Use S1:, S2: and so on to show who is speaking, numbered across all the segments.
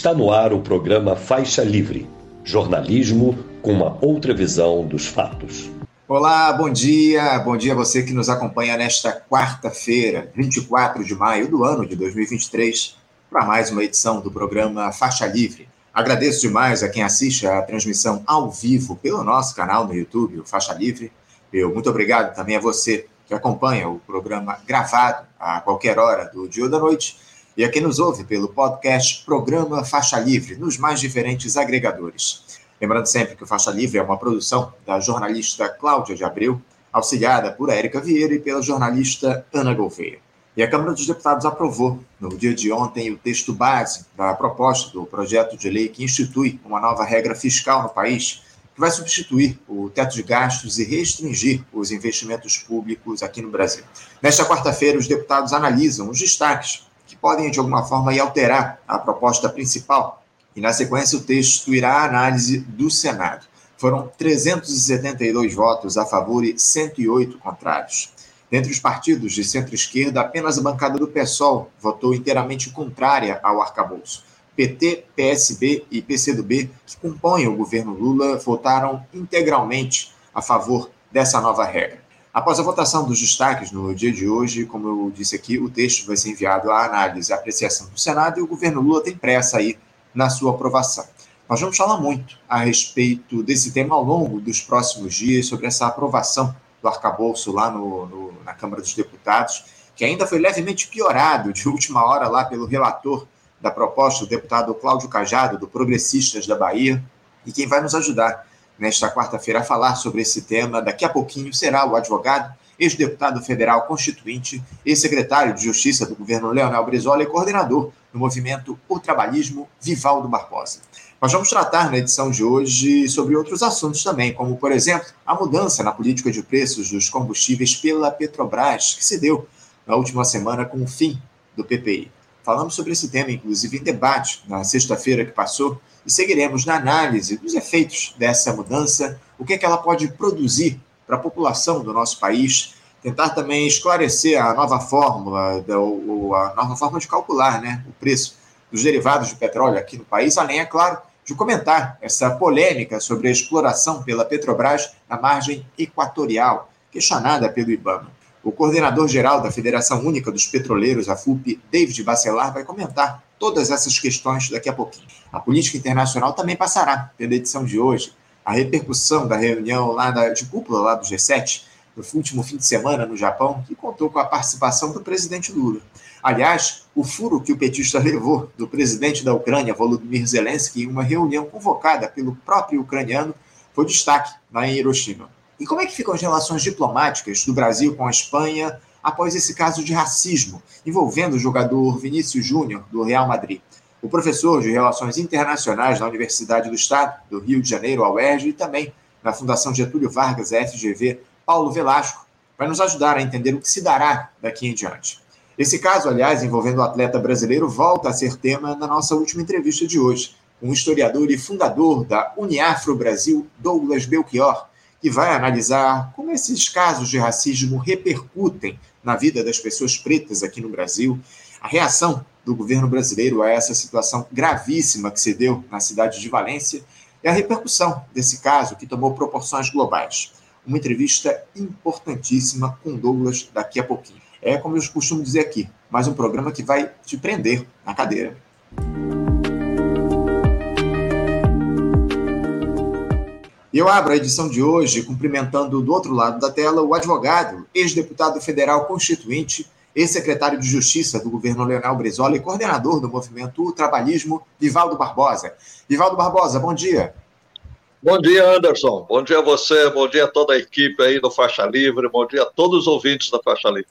S1: Está no ar o programa Faixa Livre jornalismo com uma outra visão dos fatos.
S2: Olá, bom dia. Bom dia a você que nos acompanha nesta quarta-feira, 24 de maio do ano de 2023, para mais uma edição do programa Faixa Livre. Agradeço demais a quem assiste a transmissão ao vivo pelo nosso canal no YouTube, o Faixa Livre. Eu muito obrigado também a você que acompanha o programa gravado a qualquer hora do dia ou da noite e a quem nos ouve pelo podcast Programa Faixa Livre, nos mais diferentes agregadores. Lembrando sempre que o Faixa Livre é uma produção da jornalista Cláudia de Abreu, auxiliada por Érica Vieira e pela jornalista Ana Gouveia. E a Câmara dos Deputados aprovou, no dia de ontem, o texto base da proposta do projeto de lei que institui uma nova regra fiscal no país, que vai substituir o teto de gastos e restringir os investimentos públicos aqui no Brasil. Nesta quarta-feira, os deputados analisam os destaques que podem, de alguma forma, alterar a proposta principal. E, na sequência, o texto irá à análise do Senado. Foram 372 votos a favor e 108 contrários. Dentre os partidos de centro-esquerda, apenas a bancada do PSOL votou inteiramente contrária ao arcabouço. PT, PSB e PCdoB, que compõem o governo Lula, votaram integralmente a favor dessa nova regra. Após a votação dos destaques no dia de hoje, como eu disse aqui, o texto vai ser enviado à análise e apreciação do Senado e o governo Lula tem pressa aí na sua aprovação. Nós vamos falar muito a respeito desse tema ao longo dos próximos dias, sobre essa aprovação do arcabouço lá no, no, na Câmara dos Deputados, que ainda foi levemente piorado de última hora lá pelo relator da proposta, o deputado Cláudio Cajado, do Progressistas da Bahia, e quem vai nos ajudar nesta quarta-feira a falar sobre esse tema. Daqui a pouquinho será o advogado, ex-deputado federal constituinte, ex-secretário de Justiça do governo Leonel Brizola e coordenador do movimento O Trabalhismo, Vivaldo Barbosa. Nós vamos tratar na edição de hoje sobre outros assuntos também, como, por exemplo, a mudança na política de preços dos combustíveis pela Petrobras, que se deu na última semana com o fim do PPI. Falamos sobre esse tema, inclusive, em debate na sexta-feira que passou, e seguiremos na análise dos efeitos dessa mudança, o que, é que ela pode produzir para a população do nosso país, tentar também esclarecer a nova fórmula, a nova forma de calcular né, o preço dos derivados de petróleo aqui no país, além, é claro, de comentar essa polêmica sobre a exploração pela Petrobras na margem equatorial, questionada pelo IBAMA. O coordenador-geral da Federação Única dos Petroleiros, a FUP, David Bacelar, vai comentar todas essas questões daqui a pouquinho. A política internacional também passará pela edição de hoje. A repercussão da reunião lá da, de cúpula lá do G7, no último fim de semana no Japão, que contou com a participação do presidente Lula. Aliás, o furo que o petista levou do presidente da Ucrânia, Volodymyr Zelensky, em uma reunião convocada pelo próprio ucraniano, foi destaque lá em Hiroshima. E como é que ficam as relações diplomáticas do Brasil com a Espanha após esse caso de racismo envolvendo o jogador Vinícius Júnior, do Real Madrid? O professor de Relações Internacionais na Universidade do Estado do Rio de Janeiro, a UERJ, e também na Fundação Getúlio Vargas, FGV, Paulo Velasco, vai nos ajudar a entender o que se dará daqui em diante. Esse caso, aliás, envolvendo o atleta brasileiro, volta a ser tema na nossa última entrevista de hoje, com o historiador e fundador da Uniafro Brasil, Douglas Belchior, que vai analisar como esses casos de racismo repercutem na vida das pessoas pretas aqui no Brasil, a reação do governo brasileiro a essa situação gravíssima que se deu na cidade de Valência e a repercussão desse caso que tomou proporções globais. Uma entrevista importantíssima com Douglas daqui a pouquinho. É como eu costumo dizer aqui, mais um programa que vai te prender na cadeira. E eu abro a edição de hoje cumprimentando do outro lado da tela o advogado, ex-deputado federal constituinte, ex-secretário de Justiça do governo Leonel Brizola e coordenador do movimento Trabalhismo, Vivaldo Barbosa. Vivaldo Barbosa, bom dia.
S3: Bom dia, Anderson. Bom dia a você, bom dia a toda a equipe aí do Faixa Livre, bom dia a todos os ouvintes da Faixa Livre.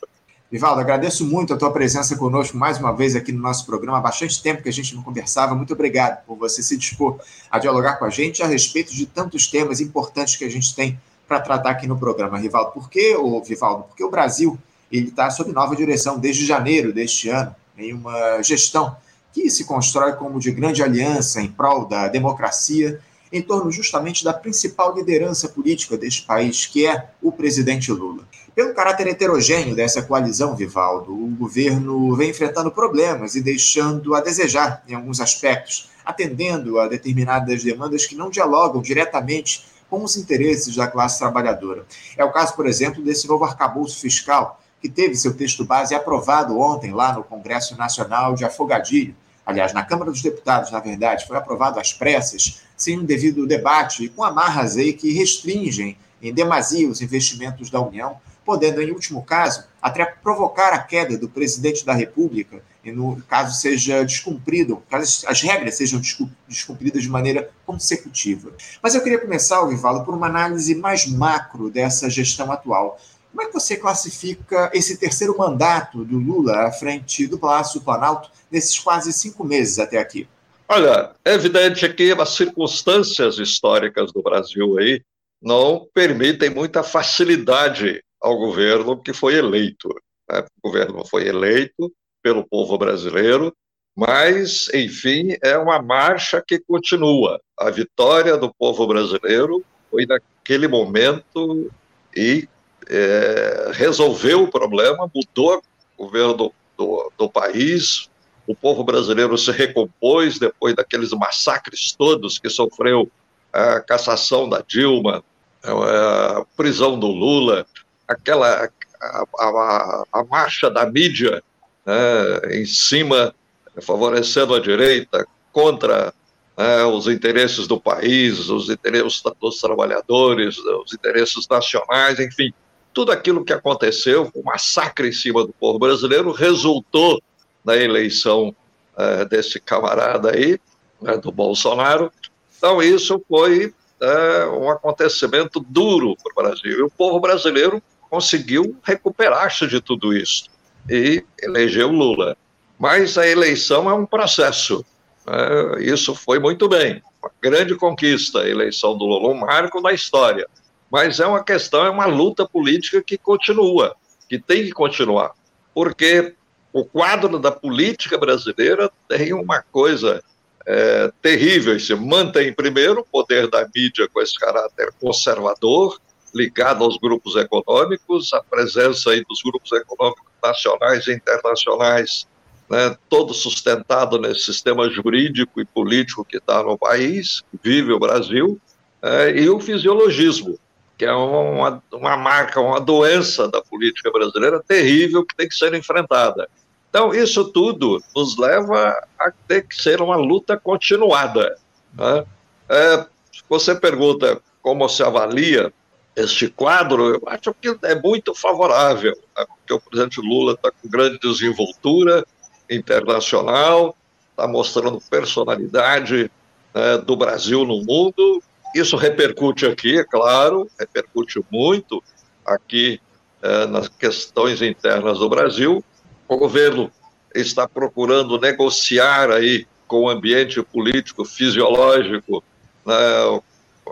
S2: Vivaldo, agradeço muito a tua presença conosco mais uma vez aqui no nosso programa. Há bastante tempo que a gente não conversava. Muito obrigado por você se dispor a dialogar com a gente a respeito de tantos temas importantes que a gente tem para tratar aqui no programa. Rivaldo, por que, ô, Vivaldo? Porque o Brasil ele está sob nova direção desde janeiro deste ano, em uma gestão que se constrói como de grande aliança em prol da democracia em torno justamente da principal liderança política deste país, que é o presidente Lula. Pelo caráter heterogêneo dessa coalizão, Vivaldo, o governo vem enfrentando problemas e deixando a desejar em alguns aspectos, atendendo a determinadas demandas que não dialogam diretamente com os interesses da classe trabalhadora. É o caso, por exemplo, desse novo arcabouço fiscal, que teve seu texto base aprovado ontem lá no Congresso Nacional de Afogadilho. Aliás, na Câmara dos Deputados, na verdade, foi aprovado às pressas, sem um devido debate e com amarras aí que restringem em demasia os investimentos da União, podendo, em último caso, até provocar a queda do presidente da República, e no caso seja descumprido, caso as regras sejam descumpridas de maneira consecutiva. Mas eu queria começar, Vivalo, por uma análise mais macro dessa gestão atual. Como é que você classifica esse terceiro mandato do Lula à frente do Palácio do Planalto nesses quase cinco meses até aqui?
S3: Olha, é evidente que as circunstâncias históricas do Brasil aí não permitem muita facilidade ao governo que foi eleito. Né? O governo foi eleito pelo povo brasileiro, mas, enfim, é uma marcha que continua. A vitória do povo brasileiro foi naquele momento e é, resolveu o problema, mudou o governo do, do, do país, o povo brasileiro se recompôs depois daqueles massacres todos que sofreu a cassação da Dilma, a prisão do Lula, aquela a, a, a marcha da mídia né, em cima, favorecendo a direita contra né, os interesses do país, os interesses dos trabalhadores, os interesses nacionais, enfim, tudo aquilo que aconteceu, o massacre em cima do povo brasileiro, resultou na eleição uh, desse camarada aí, né, do Bolsonaro. Então, isso foi uh, um acontecimento duro para o Brasil. E o povo brasileiro conseguiu recuperar-se de tudo isso e elegeu Lula. Mas a eleição é um processo. Uh, isso foi muito bem. Uma grande conquista, a eleição do Lula, um marco na história. Mas é uma questão, é uma luta política que continua, que tem que continuar. Porque o quadro da política brasileira tem uma coisa é, terrível. Se mantém, primeiro, o poder da mídia com esse caráter conservador, ligado aos grupos econômicos, a presença aí dos grupos econômicos nacionais e internacionais, né, todo sustentado nesse sistema jurídico e político que está no país, vive o Brasil, é, e o fisiologismo, que é uma, uma marca, uma doença da política brasileira terrível que tem que ser enfrentada. Então, isso tudo nos leva a ter que ser uma luta continuada. Né? É, você pergunta como se avalia este quadro, eu acho que é muito favorável, né? porque o presidente Lula está com grande desenvoltura internacional, está mostrando personalidade né, do Brasil no mundo, isso repercute aqui, é claro, repercute muito aqui eh, nas questões internas do Brasil. O governo está procurando negociar aí com o ambiente político fisiológico né,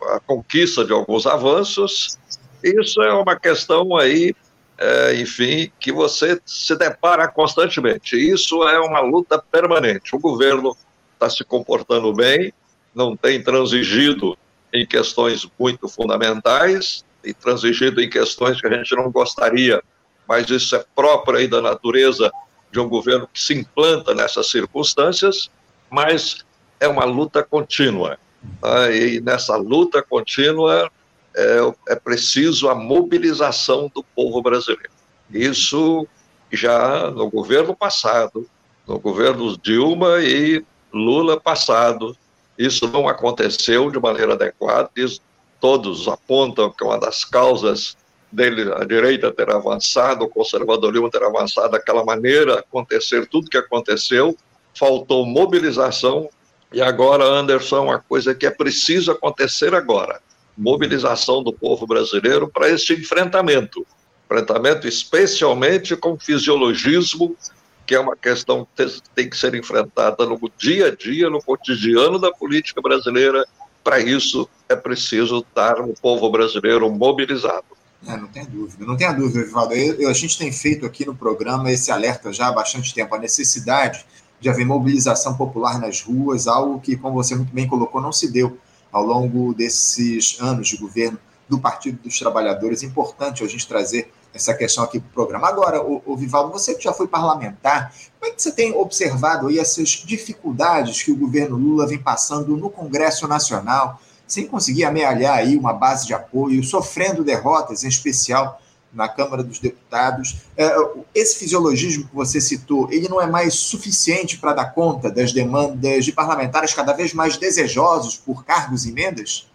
S3: a conquista de alguns avanços. Isso é uma questão aí, é, enfim, que você se depara constantemente. Isso é uma luta permanente. O governo está se comportando bem, não tem transigido em questões muito fundamentais e transigido em questões que a gente não gostaria, mas isso é próprio aí da natureza de um governo que se implanta nessas circunstâncias, mas é uma luta contínua. Tá? E nessa luta contínua é, é preciso a mobilização do povo brasileiro. Isso já no governo passado, no governo Dilma e Lula passado, isso não aconteceu de maneira adequada, isso todos apontam que uma das causas dele, a direita ter avançado, o conservadorismo ter avançado daquela maneira, acontecer tudo que aconteceu, faltou mobilização, e agora, Anderson, uma coisa que é preciso acontecer agora, mobilização do povo brasileiro para este enfrentamento, enfrentamento especialmente com fisiologismo que é uma questão que tem que ser enfrentada no dia a dia, no cotidiano da política brasileira. Para isso, é preciso estar o povo brasileiro mobilizado.
S2: É, não tem dúvida, não tenha dúvida, Vivaldo. Eu, a gente tem feito aqui no programa esse alerta já há bastante tempo, a necessidade de haver mobilização popular nas ruas, algo que, como você muito bem colocou, não se deu ao longo desses anos de governo do Partido dos Trabalhadores. Importante a gente trazer essa questão aqui para o programa. Agora, o, o, Vivaldo, você que já foi parlamentar, como é que você tem observado aí essas dificuldades que o governo Lula vem passando no Congresso Nacional, sem conseguir amealhar aí uma base de apoio, sofrendo derrotas, em especial na Câmara dos Deputados. É, esse fisiologismo que você citou, ele não é mais suficiente para dar conta das demandas de parlamentares cada vez mais desejosos por cargos e emendas?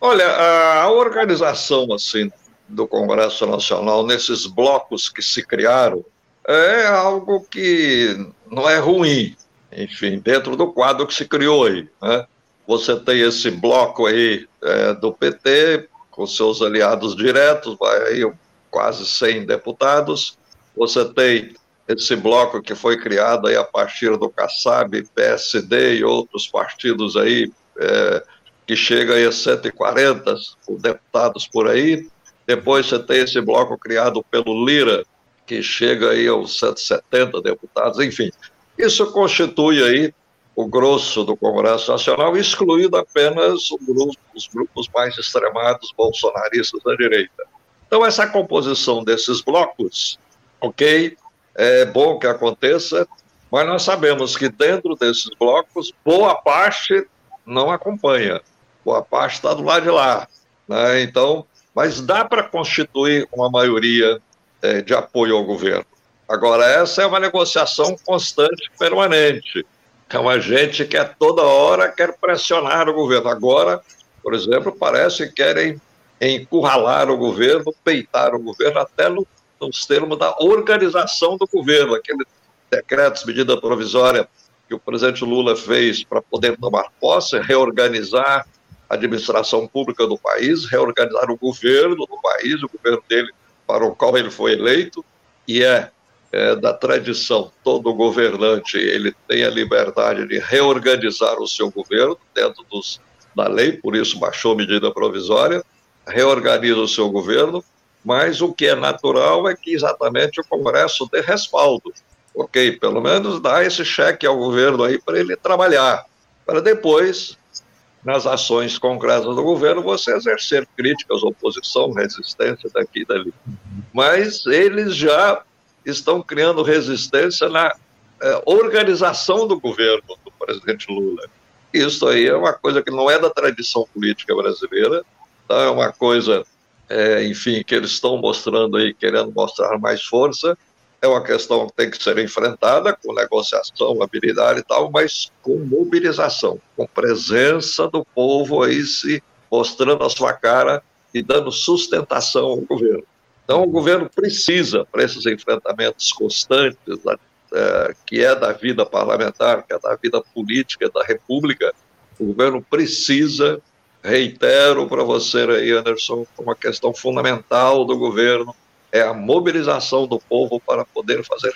S3: Olha, a organização assim do Congresso Nacional nesses blocos que se criaram é algo que não é ruim, enfim, dentro do quadro que se criou aí. Né? Você tem esse bloco aí é, do PT, com seus aliados diretos, vai aí quase 100 deputados. Você tem esse bloco que foi criado aí a partir do Kassab, PSD e outros partidos aí, é, que chega aí a 140 deputados por aí. Depois você tem esse bloco criado pelo Lira, que chega aí aos 170 deputados, enfim. Isso constitui aí o grosso do Congresso Nacional, excluído apenas grupo, os grupos mais extremados bolsonaristas da direita. Então, essa composição desses blocos, ok, é bom que aconteça, mas nós sabemos que dentro desses blocos, boa parte não acompanha, boa parte está do lado de lá. Né? Então, mas dá para constituir uma maioria é, de apoio ao governo. Agora, essa é uma negociação constante, permanente. É uma gente que é toda hora quer pressionar o governo. Agora, por exemplo, parece que querem encurralar o governo, peitar o governo, até no, nos termos da organização do governo. Aquele decreto, medida provisória que o presidente Lula fez para poder tomar posse, reorganizar a administração pública do país, reorganizar o governo do país, o governo dele para o qual ele foi eleito, e é, é da tradição, todo governante ele tem a liberdade de reorganizar o seu governo dentro dos, da lei, por isso baixou medida provisória, reorganiza o seu governo, mas o que é natural é que exatamente o Congresso dê respaldo. Ok, pelo menos dá esse cheque ao governo aí para ele trabalhar, para depois nas ações concretas do governo, você exercer críticas, oposição, resistência daqui e dali. Mas eles já estão criando resistência na é, organização do governo do presidente Lula. Isso aí é uma coisa que não é da tradição política brasileira, tá? é uma coisa, é, enfim, que eles estão mostrando aí, querendo mostrar mais força, é uma questão que tem que ser enfrentada com negociação, habilidade e tal, mas com mobilização, com presença do povo aí se mostrando a sua cara e dando sustentação ao governo. Então, o governo precisa, para esses enfrentamentos constantes, é, que é da vida parlamentar, que é da vida política da República, o governo precisa, reitero para você aí, Anderson, uma questão fundamental do governo, é a mobilização do povo para poder fazer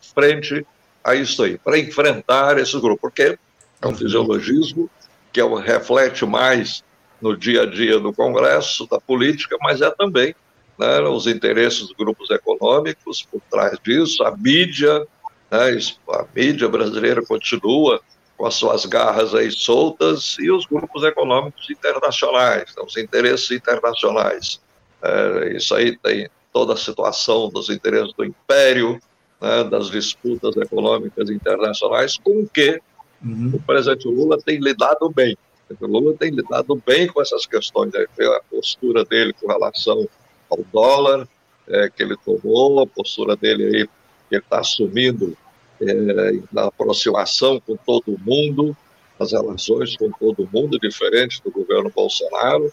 S3: frente a isso aí, para enfrentar esse grupo, porque é um fisiologismo que é o, reflete mais no dia a dia do Congresso, da política, mas é também né, os interesses dos grupos econômicos por trás disso, a mídia, né, a mídia brasileira continua com as suas garras aí soltas e os grupos econômicos internacionais, né, os interesses internacionais. É, isso aí tem toda a situação dos interesses do império, né, das disputas econômicas internacionais, com que uhum. o presidente Lula tem lidado bem. O Lula tem lidado bem com essas questões, né, a postura dele com relação ao dólar é, que ele tomou, a postura dele aí que ele está assumindo é, aproximação com todo mundo, as relações com todo mundo, diferente do governo Bolsonaro,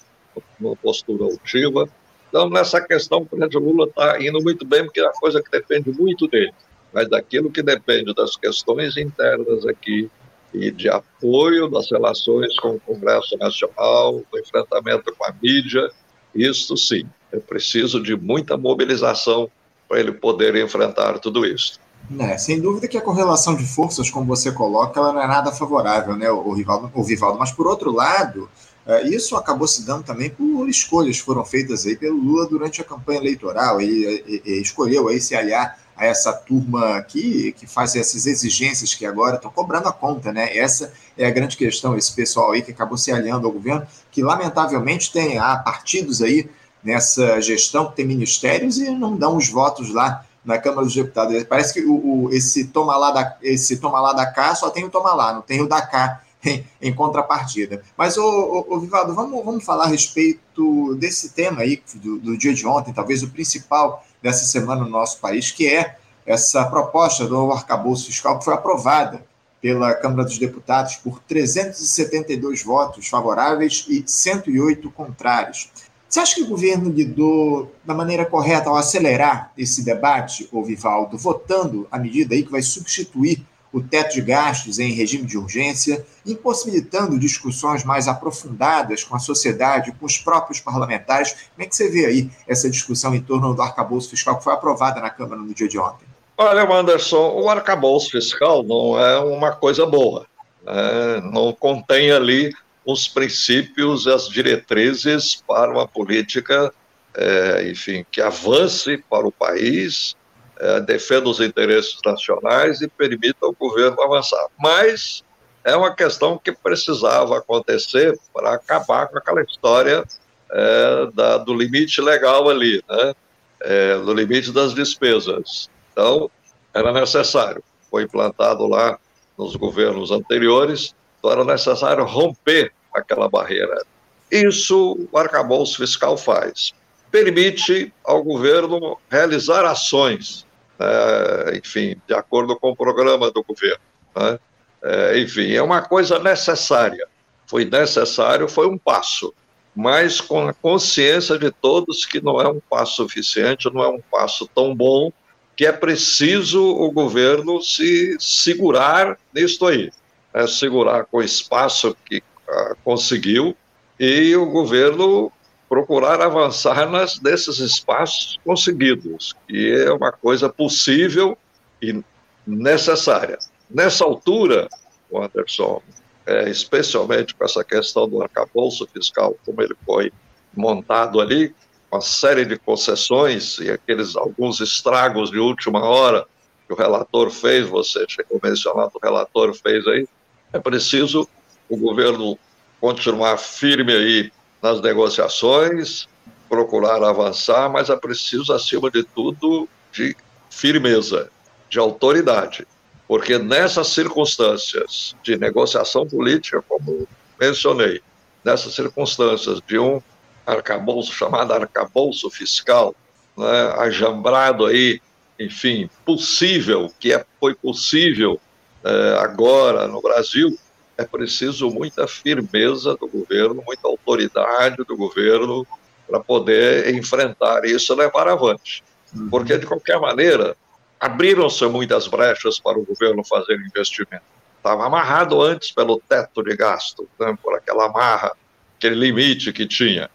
S3: uma postura altiva. Então, nessa questão, o presidente Lula está indo muito bem, porque é uma coisa que depende muito dele. Mas daquilo que depende das questões internas aqui e de apoio das relações com o Congresso Nacional, do enfrentamento com a mídia, isso sim, é preciso de muita mobilização para ele poder enfrentar tudo isso.
S2: É, sem dúvida que a correlação de forças, como você coloca, ela não é nada favorável, né, o Rivaldo, o Rivaldo. Mas, por outro lado, é, isso acabou se dando também por escolhas que foram feitas aí pelo Lula durante a campanha eleitoral. Ele, ele escolheu aí se aliar a essa turma que, que faz essas exigências que agora estão cobrando a conta, né? Essa é a grande questão, esse pessoal aí que acabou se aliando ao governo, que lamentavelmente tem há partidos aí nessa gestão que tem ministérios e não dão os votos lá na Câmara dos Deputados. Parece que o, o, esse toma lá da esse toma lá da cá só tem o toma lá, não tem o da cá em, em contrapartida. Mas, ô, ô, ô, Vivaldo, vamos, vamos falar a respeito desse tema aí, do, do dia de ontem, talvez o principal dessa semana no nosso país, que é essa proposta do arcabouço fiscal que foi aprovada pela Câmara dos Deputados por 372 votos favoráveis e 108 contrários. Você acha que o governo lidou da maneira correta ao acelerar esse debate, ô Vivaldo, votando a medida aí que vai substituir o teto de gastos em regime de urgência, impossibilitando discussões mais aprofundadas com a sociedade, com os próprios parlamentares. Como é que você vê aí essa discussão em torno do arcabouço fiscal que foi aprovada na Câmara no dia de ontem?
S3: Olha, Anderson, o arcabouço fiscal não é uma coisa boa. Né? Não contém ali os princípios as diretrizes para uma política, é, enfim, que avance para o país, é, defenda os interesses nacionais e permita ao governo avançar. Mas é uma questão que precisava acontecer para acabar com aquela história é, da, do limite legal ali, né? É, do limite das despesas. Então, era necessário. Foi implantado lá nos governos anteriores, então era necessário romper aquela barreira. Isso o arcabouço fiscal faz. Permite ao governo realizar ações é, enfim, de acordo com o programa do governo. Né? É, enfim, é uma coisa necessária. Foi necessário, foi um passo, mas com a consciência de todos que não é um passo suficiente, não é um passo tão bom, que é preciso o governo se segurar nisto aí, é, segurar com o espaço que conseguiu e o governo procurar avançar nas, nesses espaços conseguidos, que é uma coisa possível e necessária. Nessa altura, Anderson, é, especialmente com essa questão do arcabouço fiscal, como ele foi montado ali, uma série de concessões e aqueles alguns estragos de última hora que o relator fez, você chegou a mencionar o relator fez aí, é preciso o governo continuar firme aí nas negociações, procurar avançar, mas é preciso, acima de tudo, de firmeza, de autoridade. Porque nessas circunstâncias de negociação política, como mencionei, nessas circunstâncias de um arcabouço chamado arcabouço fiscal, né, ajambrado aí, enfim, possível, que é, foi possível é, agora no Brasil, é preciso muita firmeza do governo, muita autoridade do governo para poder enfrentar isso e levar avante. Uhum. Porque, de qualquer maneira, abriram-se muitas brechas para o governo fazer investimento. Estava amarrado antes pelo teto de gasto, né, por aquela amarra, aquele limite que tinha.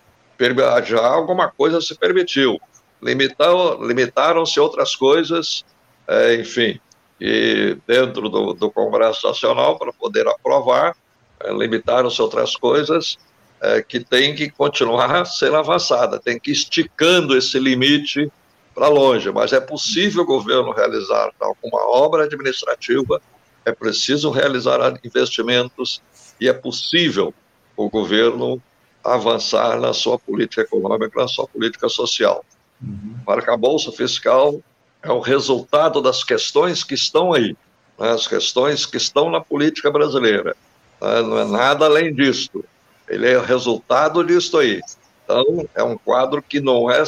S3: Já alguma coisa se permitiu. Limitaram-se outras coisas, é, enfim, e dentro do, do Congresso Nacional para poder aprovar, é, limitaram-se outras coisas é, que tem que continuar sendo avançada, tem que ir esticando esse limite para longe, mas é possível o governo realizar alguma obra administrativa, é preciso realizar investimentos e é possível o governo avançar na sua política econômica, na sua política social. Uhum. Para a Bolsa Fiscal é o resultado das questões que estão aí, né, as questões que estão na política brasileira. Né, não é nada além disto. Ele é resultado disso aí. Então, é um quadro que não é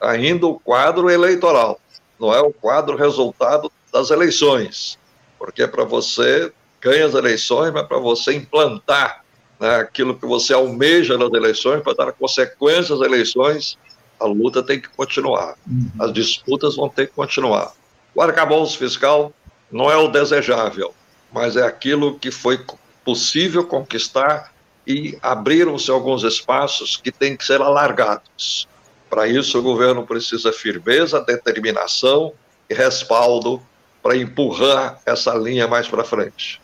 S3: ainda o quadro eleitoral, não é o quadro resultado das eleições, porque para você ganha as eleições, mas para você implantar né, aquilo que você almeja nas eleições, para dar consequências às eleições, a luta tem que continuar, uhum. as disputas vão ter que continuar. O arcabouço fiscal não é o desejável, mas é aquilo que foi possível conquistar e abriram-se alguns espaços que têm que ser alargados. Para isso, o governo precisa firmeza, determinação e respaldo para empurrar essa linha mais para frente.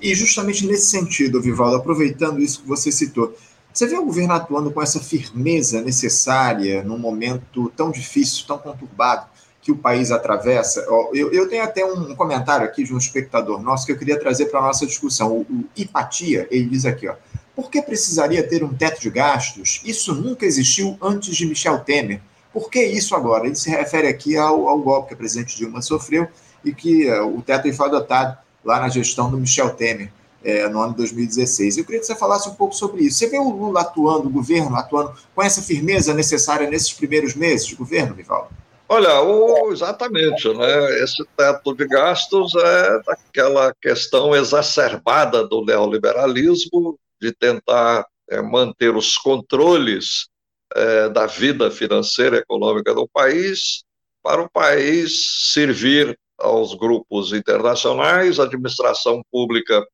S2: E justamente nesse sentido, Vivaldo, aproveitando isso que você citou, você vê o governo atuando com essa firmeza necessária num momento tão difícil, tão conturbado, que o país atravessa. Eu, eu tenho até um comentário aqui de um espectador nosso que eu queria trazer para a nossa discussão. O, o Ipatia, ele diz aqui, ó, por que precisaria ter um teto de gastos? Isso nunca existiu antes de Michel Temer. Por que isso agora? Ele se refere aqui ao, ao golpe que a presidente Dilma sofreu e que uh, o teto foi adotado lá na gestão do Michel Temer é, no ano de 2016. Eu queria que você falasse um pouco sobre isso. Você vê o Lula atuando, o governo atuando com essa firmeza necessária nesses primeiros meses de governo, Vivaldo?
S3: Olha, o, exatamente, né? Esse teto de gastos é daquela questão exacerbada do neoliberalismo de tentar é, manter os controles é, da vida financeira e econômica do país para o país servir aos grupos internacionais, administração pública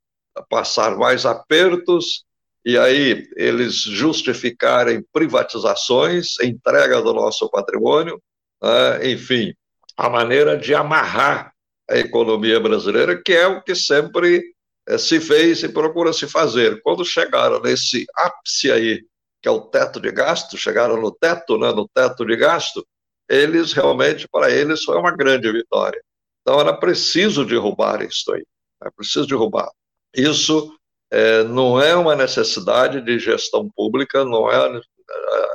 S3: passar mais apertos e aí eles justificarem privatizações, entrega do nosso patrimônio, né? enfim, a maneira de amarrar a economia brasileira, que é o que sempre eh, se fez e procura se fazer. Quando chegaram nesse ápice aí, que é o teto de gasto, chegaram no teto, né, no teto de gasto, eles realmente, para eles, foi uma grande vitória. Então era preciso derrubar isso aí, é preciso derrubar. Isso é, não é uma necessidade de gestão pública, não é a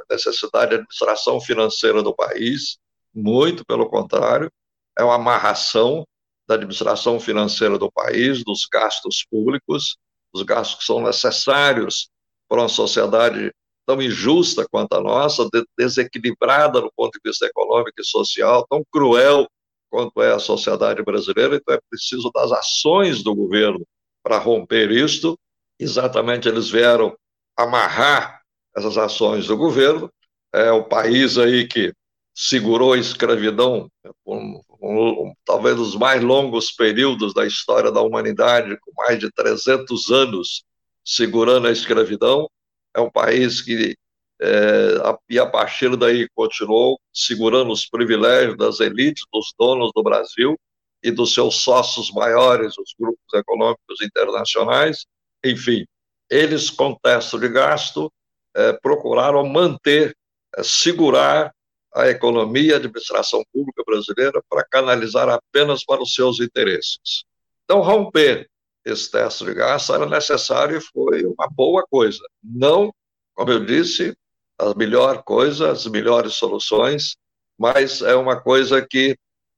S3: necessidade de administração financeira do país, muito pelo contrário, é uma amarração da administração financeira do país, dos gastos públicos, os gastos que são necessários para uma sociedade tão injusta quanto a nossa, desequilibrada do ponto de vista econômico e social, tão cruel quanto é a sociedade brasileira, então é preciso das ações do governo para romper isto. Exatamente, eles vieram amarrar essas ações do governo. É o país aí que segurou a escravidão um, um, talvez os mais longos períodos da história da humanidade, com mais de 300 anos segurando a escravidão. É um país que, é, e a partir daí, continuou segurando os privilégios das elites, dos donos do Brasil, e dos seus sócios maiores, os grupos econômicos internacionais, enfim, eles, com teto de gasto, eh, procuraram manter, eh, segurar a economia a administração pública brasileira para canalizar apenas para os seus interesses. Então, romper esse teto de gasto era necessário e foi uma boa coisa. Não, como eu disse, a melhor coisa, as melhores soluções, mas é uma coisa que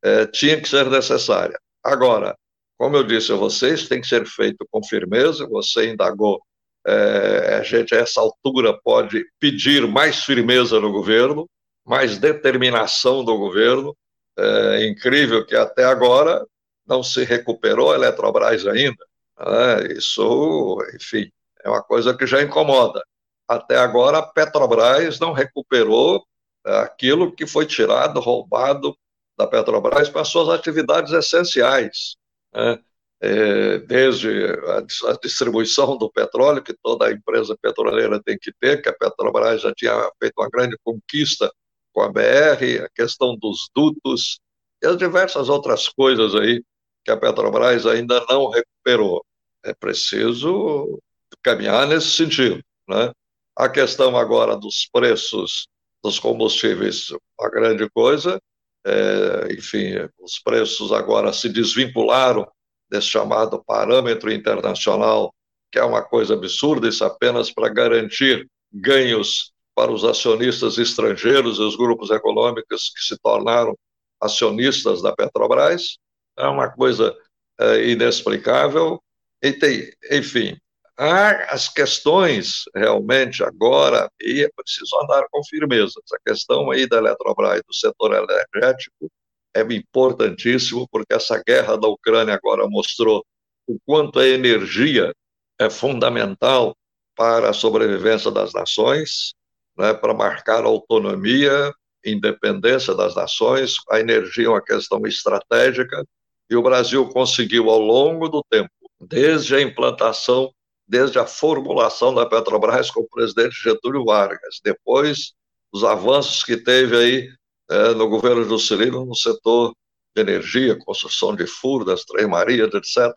S3: é, tinha que ser necessária. Agora, como eu disse a vocês, tem que ser feito com firmeza. Você indagou, é, a gente a essa altura pode pedir mais firmeza no governo, mais determinação do governo. É incrível que até agora não se recuperou a Eletrobras ainda. Né? Isso, enfim, é uma coisa que já incomoda. Até agora, a Petrobras não recuperou é, aquilo que foi tirado, roubado da Petrobras para suas atividades essenciais, né? é, desde a, a, distribuição do petróleo, que toda empresa petroleira tem que ter, que a Petrobras já tinha feito uma grande conquista com a BR, a questão dos dutos e as diversas outras coisas aí que a Petrobras ainda não recuperou. É preciso caminhar nesse sentido. Né? A questão agora dos preços dos combustíveis, uma grande coisa, é, enfim, os preços agora se desvincularam desse chamado parâmetro internacional, que é uma coisa absurda, isso apenas para garantir ganhos para os acionistas estrangeiros e os grupos econômicos que se tornaram acionistas da Petrobras. É uma coisa é, inexplicável. E tem, enfim, Há as questões realmente agora, e é preciso andar com firmeza. Essa questão aí da Eletrobras, do setor energético, é importantíssimo, porque essa guerra da Ucrânia agora mostrou o quanto a energia é fundamental para a sobrevivência das nações, né, para marcar a autonomia, independência das nações. A energia é uma questão estratégica, e o Brasil conseguiu, ao longo do tempo, desde a implantação desde a formulação da Petrobras com o presidente Getúlio Vargas, depois os avanços que teve aí é, no governo Juscelino no setor de energia, construção de furo, das Três Marias, etc.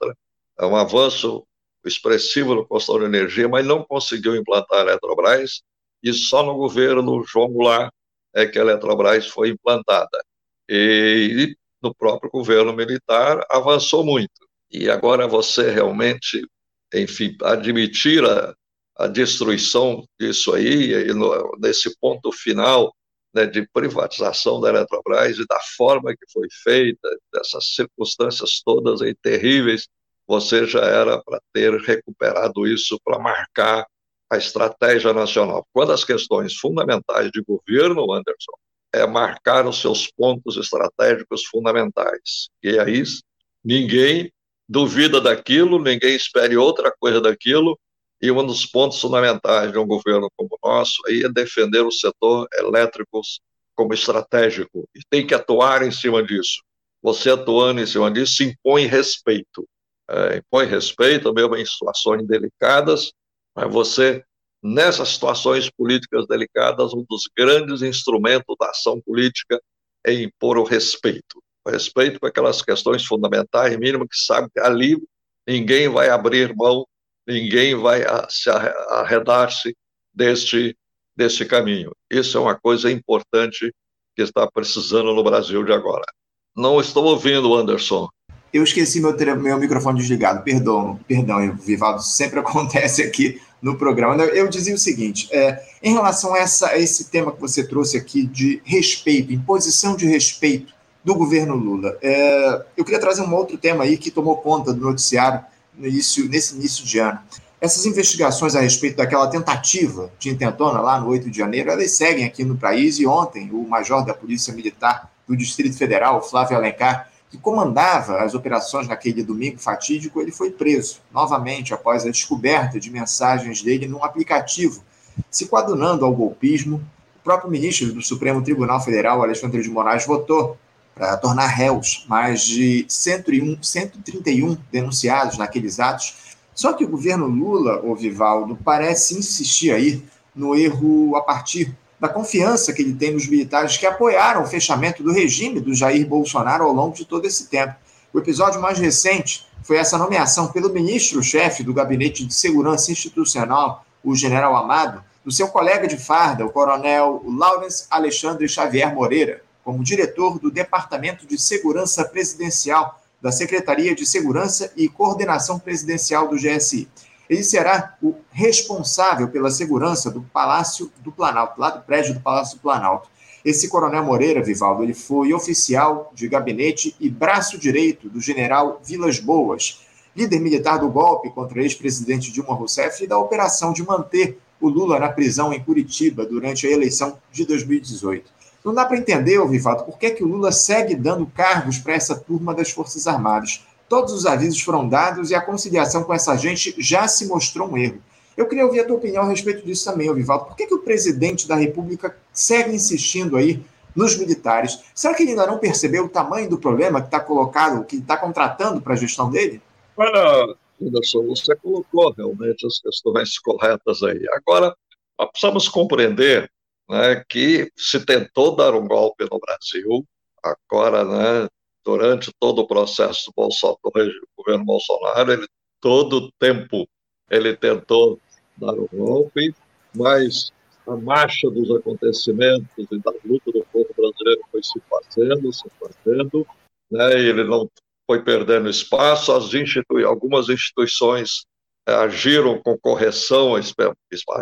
S3: É um avanço expressivo no construção de energia, mas não conseguiu implantar a Eletrobras, e só no governo João Goulart é que a Eletrobras foi implantada. E, no próprio governo militar avançou muito. E agora você realmente, enfim, admitir a, a destruição disso aí, e no, nesse ponto final né, de privatização da Eletrobras e da forma que foi feita, dessas circunstâncias todas aí terríveis, você já era para ter recuperado isso para marcar a estratégia nacional. Uma das questões fundamentais de governo, Anderson, é marcar os seus pontos estratégicos fundamentais. E aí ninguém duvida daquilo, ninguém espere outra coisa daquilo, e um dos pontos fundamentais de um governo como o nosso aí é defender o setor elétrico como estratégico, e tem que atuar em cima disso. Você atuando em cima disso impõe respeito. É, impõe respeito, mesmo em situações delicadas, mas você, nessas situações políticas delicadas, um dos grandes instrumentos da ação política é impor o respeito. Respeito com aquelas questões fundamentais, mínimas, que sabe que ali ninguém vai abrir mão ninguém vai se arredar-se deste, deste caminho. Isso é uma coisa importante que está precisando no Brasil de agora. Não estou ouvindo, Anderson.
S2: Eu esqueci meu, meu microfone desligado, perdão, perdão, Vivaldo, sempre acontece aqui no programa. Eu dizia o seguinte: é, em relação a, essa, a esse tema que você trouxe aqui de respeito, imposição de respeito do governo Lula, é, eu queria trazer um outro tema aí que tomou conta do noticiário no início, nesse início de ano. Essas investigações a respeito daquela tentativa de intentona lá no 8 de janeiro, elas seguem aqui no país e ontem o major da Polícia Militar do Distrito Federal, Flávio Alencar, que comandava as operações naquele domingo fatídico, ele foi preso novamente após a descoberta de mensagens dele num aplicativo, se coadunando ao golpismo. O próprio ministro do Supremo Tribunal Federal, Alexandre de Moraes, votou para tornar réus mais de 101, 131 denunciados naqueles atos. Só que o governo Lula, o Vivaldo, parece insistir aí no erro a partir da confiança que ele tem nos militares que apoiaram o fechamento do regime do Jair Bolsonaro ao longo de todo esse tempo. O episódio mais recente foi essa nomeação pelo ministro-chefe do Gabinete de Segurança Institucional, o general Amado, do seu colega de farda, o coronel Lawrence Alexandre Xavier Moreira, como diretor do Departamento de Segurança Presidencial da Secretaria de Segurança e Coordenação Presidencial do GSI. Ele será o responsável pela segurança do Palácio do Planalto, lá do prédio do Palácio do Planalto. Esse coronel Moreira, Vivaldo, ele foi oficial de gabinete e braço direito do general Vilas Boas, líder militar do golpe contra o ex-presidente Dilma Rousseff e da operação de manter o Lula na prisão em Curitiba durante a eleição de 2018. Não dá para entender, Vivato, por que, é que o Lula segue dando cargos para essa turma das Forças Armadas. Todos os avisos foram dados e a conciliação com essa gente já se mostrou um erro. Eu queria ouvir a tua opinião a respeito disso também, Vivaldo. Por que, que o presidente da República segue insistindo aí nos militares? Será que ele ainda não percebeu o tamanho do problema que está colocado, que está contratando para a gestão dele?
S3: Olha, Anderson, você colocou realmente as questões corretas aí. Agora, precisamos compreender né, que se tentou dar um golpe no Brasil, agora, né, durante todo o processo do, Bolsonaro, do governo Bolsonaro, ele todo o tempo ele tentou dar um golpe, mas a marcha dos acontecimentos e da luta do povo brasileiro foi se fazendo, se fazendo, né, ele não foi perdendo espaço, as institui algumas instituições agiram com correção,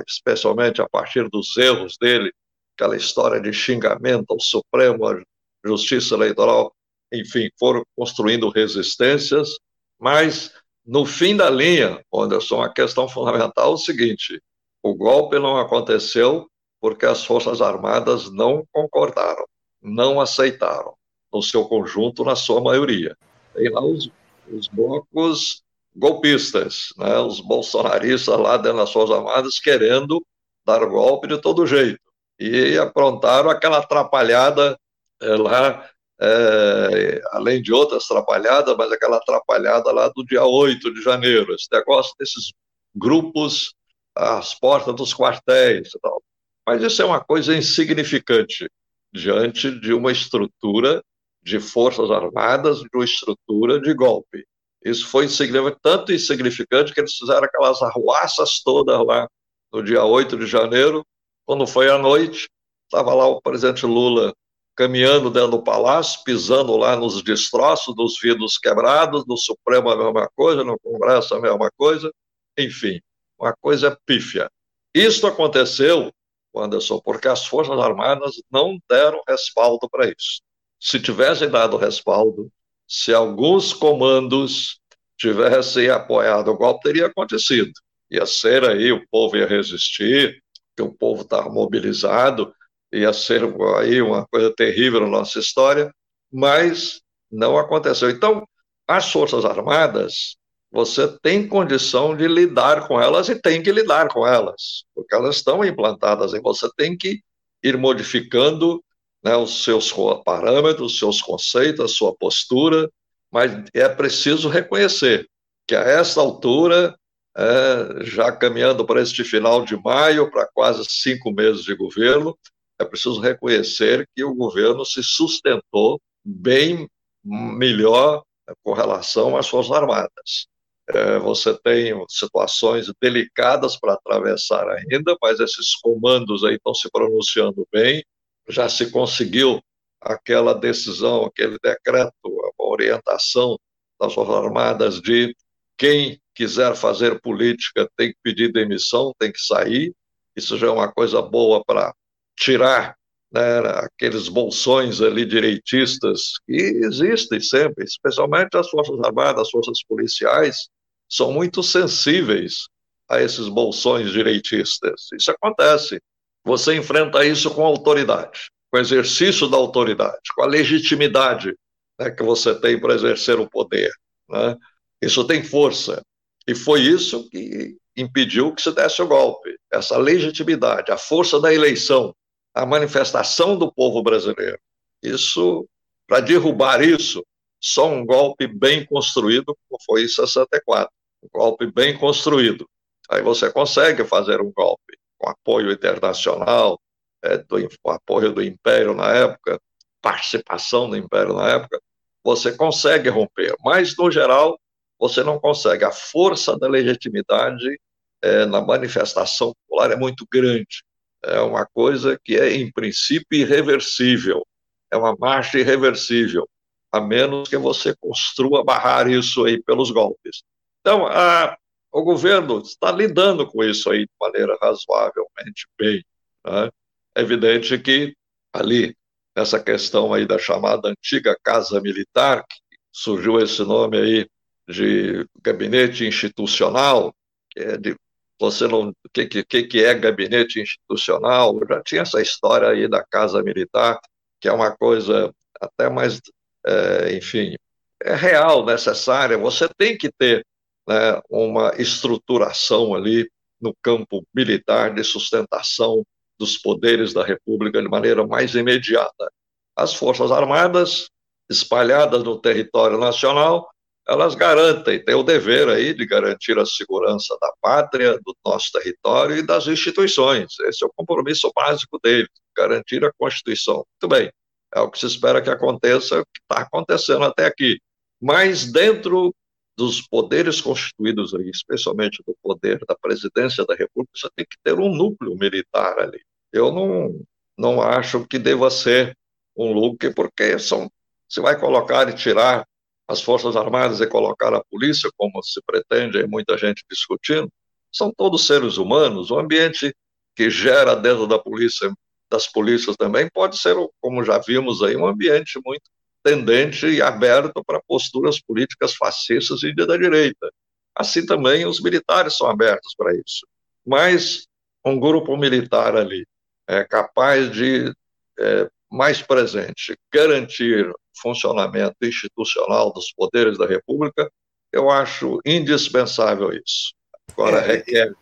S3: especialmente a partir dos erros dele, aquela história de xingamento ao Supremo, à Justiça Eleitoral, enfim, foram construindo resistências, mas no fim da linha, Anderson, a questão fundamental é o seguinte: o golpe não aconteceu porque as Forças Armadas não concordaram, não aceitaram, no seu conjunto, na sua maioria. Tem lá os, os blocos golpistas, né, os bolsonaristas lá dentro das Forças Armadas querendo dar golpe de todo jeito e aprontaram aquela atrapalhada é, lá, é, além de outras atrapalhadas, mas aquela atrapalhada lá do dia 8 de janeiro, esse negócio desses grupos às portas dos quartéis e tal. Mas isso é uma coisa insignificante diante de uma estrutura de forças armadas, de uma estrutura de golpe. Isso foi insignificante, tanto insignificante que eles fizeram aquelas arruaças todas lá no dia 8 de janeiro, quando foi à noite, estava lá o presidente Lula caminhando dentro do palácio, pisando lá nos destroços, nos vidros quebrados, no Supremo a mesma coisa, no Congresso a mesma coisa, enfim, uma coisa pífia. Isso aconteceu, Anderson, porque as Forças Armadas não deram respaldo para isso. Se tivessem dado respaldo, se alguns comandos tivessem apoiado o golpe, teria acontecido. Ia ser aí, o povo ia resistir, que o povo estava mobilizado, ia ser aí uma coisa terrível na nossa história, mas não aconteceu. Então, as Forças Armadas, você tem condição de lidar com elas e tem que lidar com elas, porque elas estão implantadas e você tem que ir modificando né, os seus parâmetros, os seus conceitos, a sua postura, mas é preciso reconhecer que a essa altura, é, já caminhando para este final de maio, para quase cinco meses de governo, é preciso reconhecer que o governo se sustentou bem melhor com relação às Forças Armadas. É, você tem situações delicadas para atravessar ainda, mas esses comandos aí estão se pronunciando bem, já se conseguiu aquela decisão, aquele decreto, a orientação das Forças Armadas de quem quiser fazer política tem que pedir demissão, tem que sair. Isso já é uma coisa boa para tirar né, aqueles bolsões ali direitistas que existem sempre, especialmente as Forças Armadas, as Forças Policiais, são muito sensíveis a esses bolsões direitistas. Isso acontece. Você enfrenta isso com autoridade, com exercício da autoridade, com a legitimidade né, que você tem para exercer o poder. Né? Isso tem força. E foi isso que impediu que se desse o golpe. Essa legitimidade, a força da eleição, a manifestação do povo brasileiro. Isso, para derrubar isso, só um golpe bem construído, como foi em 64. Um golpe bem construído. Aí você consegue fazer um golpe com apoio internacional, é, do, com apoio do Império na época, participação do Império na época, você consegue romper. Mas, no geral, você não consegue. A força da legitimidade é, na manifestação popular é muito grande. É uma coisa que é, em princípio, irreversível. É uma marcha irreversível, a menos que você construa barrar isso aí pelos golpes. Então, a, o governo está lidando com isso aí de maneira razoavelmente bem. Né? É evidente que ali, nessa questão aí da chamada antiga Casa Militar, que surgiu esse nome aí de gabinete institucional, que é de você não. O que, que, que é gabinete institucional? Já tinha essa história aí da Casa Militar, que é uma coisa até mais, é, enfim, é real, necessária. Você tem que ter né, uma estruturação ali no campo militar de sustentação dos poderes da República de maneira mais imediata. As Forças Armadas, espalhadas no território nacional, elas garantem, têm o dever aí de garantir a segurança da pátria, do nosso território e das instituições. Esse é o compromisso básico deles, garantir a Constituição. Muito bem, é o que se espera que aconteça, o que está acontecendo até aqui. Mas dentro dos poderes constituídos aí, especialmente do poder da presidência da República, você tem que ter um núcleo militar ali. Eu não, não acho que deva ser um núcleo, porque são, você vai colocar e tirar as Forças Armadas e colocar a polícia, como se pretende, muita gente discutindo, são todos seres humanos. O ambiente que gera dentro da polícia, das polícias também, pode ser, como já vimos aí, um ambiente muito tendente e aberto para posturas políticas fascistas e da direita. Assim também os militares são abertos para isso. Mas um grupo militar ali é capaz de é, mais presente, garantir funcionamento institucional dos poderes da República, eu acho indispensável isso. Agora, é, requer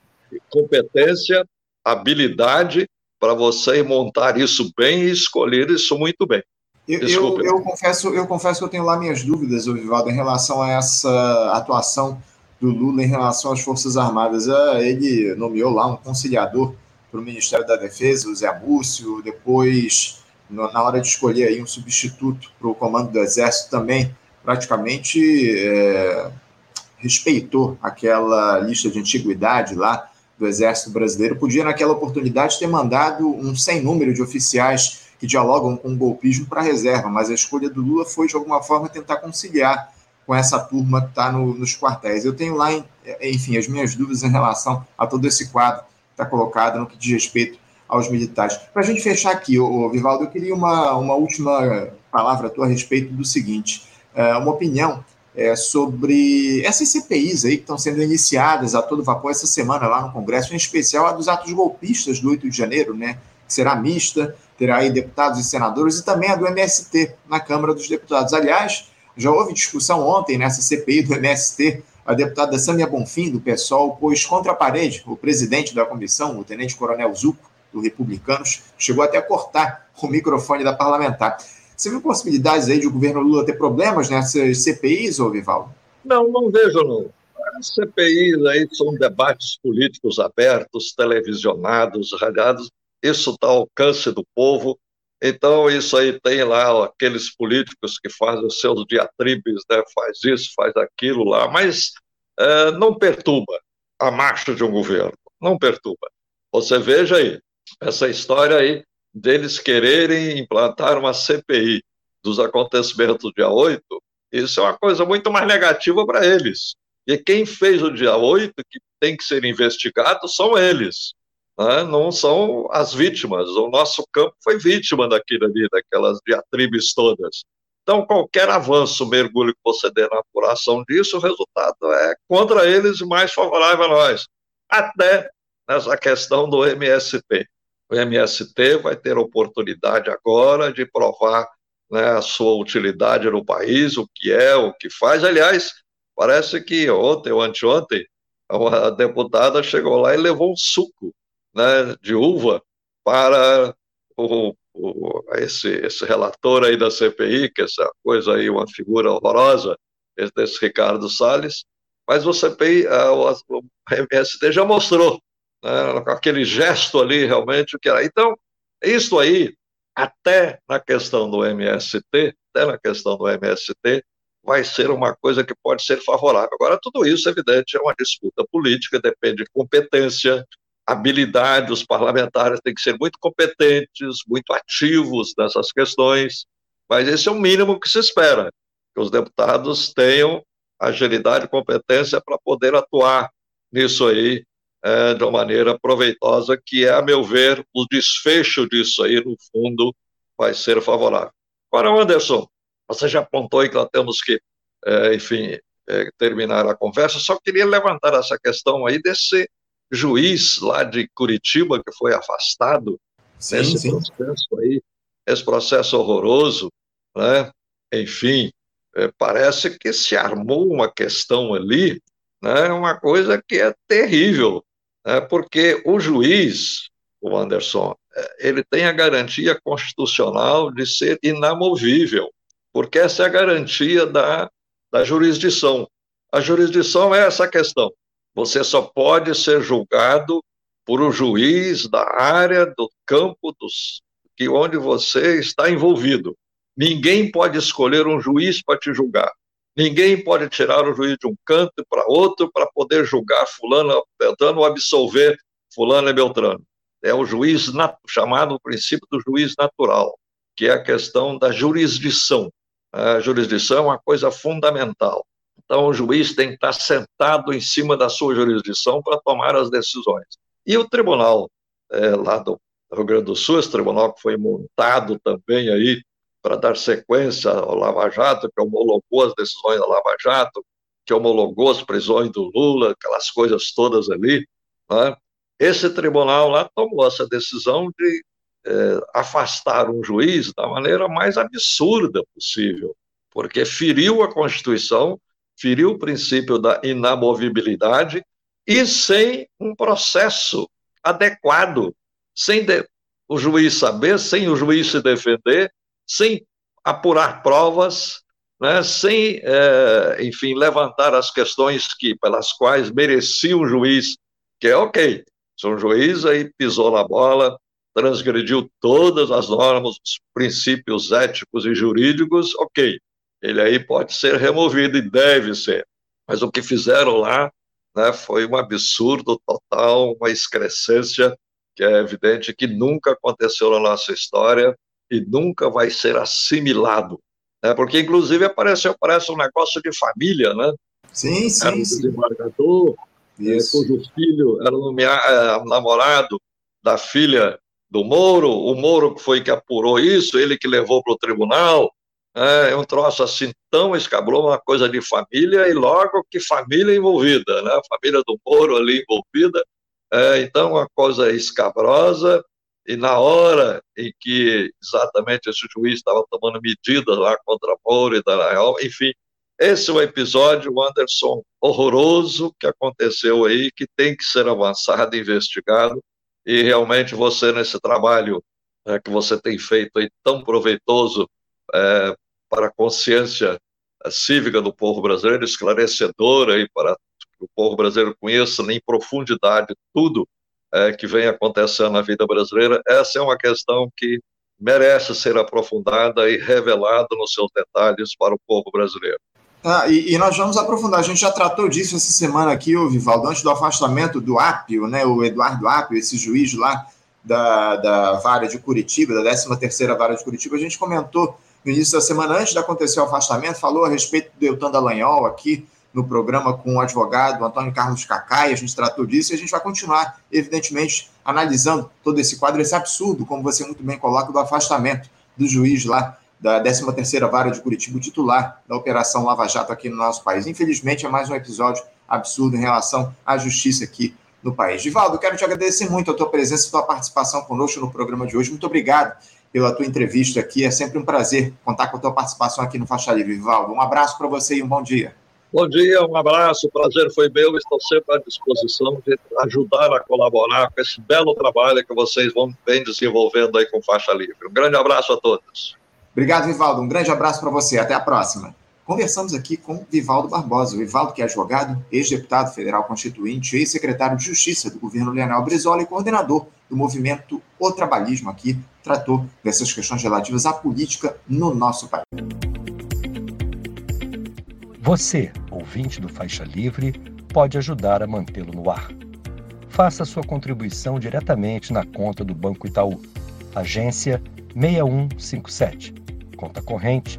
S3: competência, habilidade para você montar isso bem e escolher isso muito bem.
S2: Eu, eu, eu, confesso, eu confesso que eu tenho lá minhas dúvidas, Vivaldo, em relação a essa atuação do Lula em relação às Forças Armadas. Ah, ele nomeou lá um conciliador para o Ministério da Defesa, o Zé Múcio, depois na hora de escolher aí um substituto para o comando do Exército também, praticamente é, respeitou aquela lista de antiguidade lá do Exército Brasileiro. Podia, naquela oportunidade, ter mandado um sem número de oficiais que dialogam com o golpismo para reserva, mas a escolha do Lula foi, de alguma forma, tentar conciliar com essa turma que está no, nos quartéis. Eu tenho lá, enfim, as minhas dúvidas em relação a todo esse quadro que está colocado no que diz respeito aos militares. Para a gente fechar aqui, ô, Vivaldo, eu queria uma, uma última palavra tua a respeito do seguinte, é, uma opinião é, sobre essas CPIs aí que estão sendo iniciadas a todo vapor essa semana lá no Congresso, em especial a dos atos golpistas do 8 de janeiro, né, que será mista, terá aí deputados e senadores, e também a do MST na Câmara dos Deputados. Aliás, já houve discussão ontem nessa CPI do MST, a deputada Sâmia Bonfim, do PSOL, pôs contra a parede o presidente da comissão, o tenente-coronel Zuco, do Republicanos, chegou até a cortar o microfone da parlamentar. Você viu possibilidades aí de o governo Lula ter problemas nessas CPIs, ô Vivaldo?
S3: Não, não vejo, não. As CPIs aí são debates políticos abertos, televisionados, radiados, isso está ao alcance do povo, então isso aí tem lá aqueles políticos que fazem os seus diatribes, né, faz isso, faz aquilo lá, mas é, não perturba a marcha de um governo, não perturba. Você veja aí, essa história aí deles quererem implantar uma CPI dos acontecimentos do dia 8, isso é uma coisa muito mais negativa para eles. E quem fez o dia 8, que tem que ser investigado, são eles, né? não são as vítimas. O nosso campo foi vítima daquilo ali, daquelas diatribes todas. Então, qualquer avanço, mergulho que você dê na apuração disso, o resultado é contra eles e mais favorável a nós. Até nessa questão do MST o MST vai ter oportunidade agora de provar né, a sua utilidade no país, o que é, o que faz. Aliás, parece que ontem ou anteontem, uma deputada chegou lá e levou um suco né, de uva para o, o, esse, esse relator aí da CPI, que essa coisa aí, uma figura horrorosa, esse Ricardo Salles, mas o CPI, a, o MST já mostrou né, aquele gesto ali, realmente, o que era. Então, isso aí, até na questão do MST, até na questão do MST, vai ser uma coisa que pode ser favorável. Agora, tudo isso, evidente, é uma disputa política, depende de competência, habilidade, os parlamentares têm que ser muito competentes, muito ativos nessas questões, mas esse é o mínimo que se espera, que os deputados tenham agilidade e competência para poder atuar nisso aí é, de uma maneira proveitosa, que é, a meu ver, o desfecho disso aí, no fundo, vai ser favorável. Agora, Anderson, você já apontou aí que nós temos que, é, enfim, é, terminar a conversa, só queria levantar essa questão aí desse juiz lá de Curitiba que foi afastado sim, nesse sim. processo aí, esse processo horroroso, né? Enfim, é, parece que se armou uma questão ali, né? Uma coisa que é terrível, é, porque o juiz, o Anderson, é, ele tem a garantia constitucional de ser inamovível, porque essa é a garantia da, da jurisdição. A jurisdição é essa questão. Você só pode ser julgado por um juiz da área, do campo dos, que onde você está envolvido. Ninguém pode escolher um juiz para te julgar. Ninguém pode tirar o juiz de um canto para outro para poder julgar fulano, Beltrano ou absolver fulano e Beltrano. É o juiz chamado o princípio do juiz natural, que é a questão da jurisdição. A jurisdição é uma coisa fundamental. Então, o juiz tem que estar sentado em cima da sua jurisdição para tomar as decisões. E o tribunal é, lá do Rio Grande do Sul, esse tribunal que foi montado também aí para dar sequência ao Lava Jato, que homologou as decisões da Lava Jato, que homologou as prisões do Lula, aquelas coisas todas ali. Né? Esse tribunal lá tomou essa decisão de é, afastar um juiz da maneira mais absurda possível, porque feriu a Constituição, feriu o princípio da inamovibilidade e sem um processo adequado, sem de, o juiz saber, sem o juiz se defender, sem apurar provas, né, sem, é, enfim, levantar as questões que, pelas quais merecia um juiz, que é ok, se um juiz aí pisou na bola, transgrediu todas as normas, os princípios éticos e jurídicos, ok, ele aí pode ser removido e deve ser. Mas o que fizeram lá né, foi um absurdo total, uma excrescência que é evidente que nunca aconteceu na nossa história e nunca vai ser assimilado. Né? Porque, inclusive, apareceu, parece um negócio de família, né?
S2: Sim, sim.
S3: Era um desembargador, é, cujo filho era nomeado, é, namorado da filha do Moro, o Moro foi que apurou isso, ele que levou para o tribunal, é, um troço assim tão escabroso, uma coisa de família, e logo que família envolvida, né? a família do Moro ali envolvida, é, então uma coisa escabrosa, e na hora em que exatamente esse juiz estava tomando medidas lá contra Moro e Daniel, enfim, esse é um episódio, Anderson, horroroso que aconteceu aí, que tem que ser avançado, investigado, e realmente você, nesse trabalho é, que você tem feito aí, tão proveitoso é, para a consciência cívica do povo brasileiro, esclarecedor aí para que o povo brasileiro conheça em profundidade tudo é, que vem acontecendo na vida brasileira, essa é uma questão que merece ser aprofundada e revelada nos seus detalhes para o povo brasileiro.
S2: Ah, e, e, nós vamos aprofundar. A gente já tratou disso essa semana aqui, o Vivaldo, antes do afastamento do Apio, né, o Eduardo Apio, esse juiz lá da, da vara de Curitiba, da 13ª vara de Curitiba, a gente comentou no início da semana, antes de acontecer o afastamento, falou a respeito do Deltan Dallagnol aqui no programa com o advogado Antônio Carlos Cacai, a gente tratou disso e a gente vai continuar, evidentemente, analisando todo esse quadro, esse absurdo, como você muito bem coloca, do afastamento do juiz lá da 13ª Vara de Curitiba, titular da Operação Lava Jato aqui no nosso país. Infelizmente, é mais um episódio absurdo em relação à justiça aqui no país. Divaldo, quero te agradecer muito a tua presença e a tua participação conosco no programa de hoje. Muito obrigado pela tua entrevista aqui. É sempre um prazer contar com a tua participação aqui no Faixa Livre, Vivaldo. Um abraço para você e um bom dia.
S3: Bom dia, um abraço, o prazer foi meu. Estou sempre à disposição de ajudar a colaborar com esse belo trabalho que vocês vão bem desenvolvendo aí com Faixa Livre. Um grande abraço a todos.
S2: Obrigado, Vivaldo. Um grande abraço para você. Até a próxima. Conversamos aqui com Vivaldo Barbosa. O Vivaldo, que é advogado, ex-deputado federal constituinte, ex-secretário de Justiça do governo Leonel Brizola e coordenador do movimento O Trabalhismo aqui, tratou dessas questões relativas à política no nosso país.
S1: Você, ouvinte do Faixa Livre, pode ajudar a mantê-lo no ar. Faça sua contribuição diretamente na conta do Banco Itaú, agência 6157 conta corrente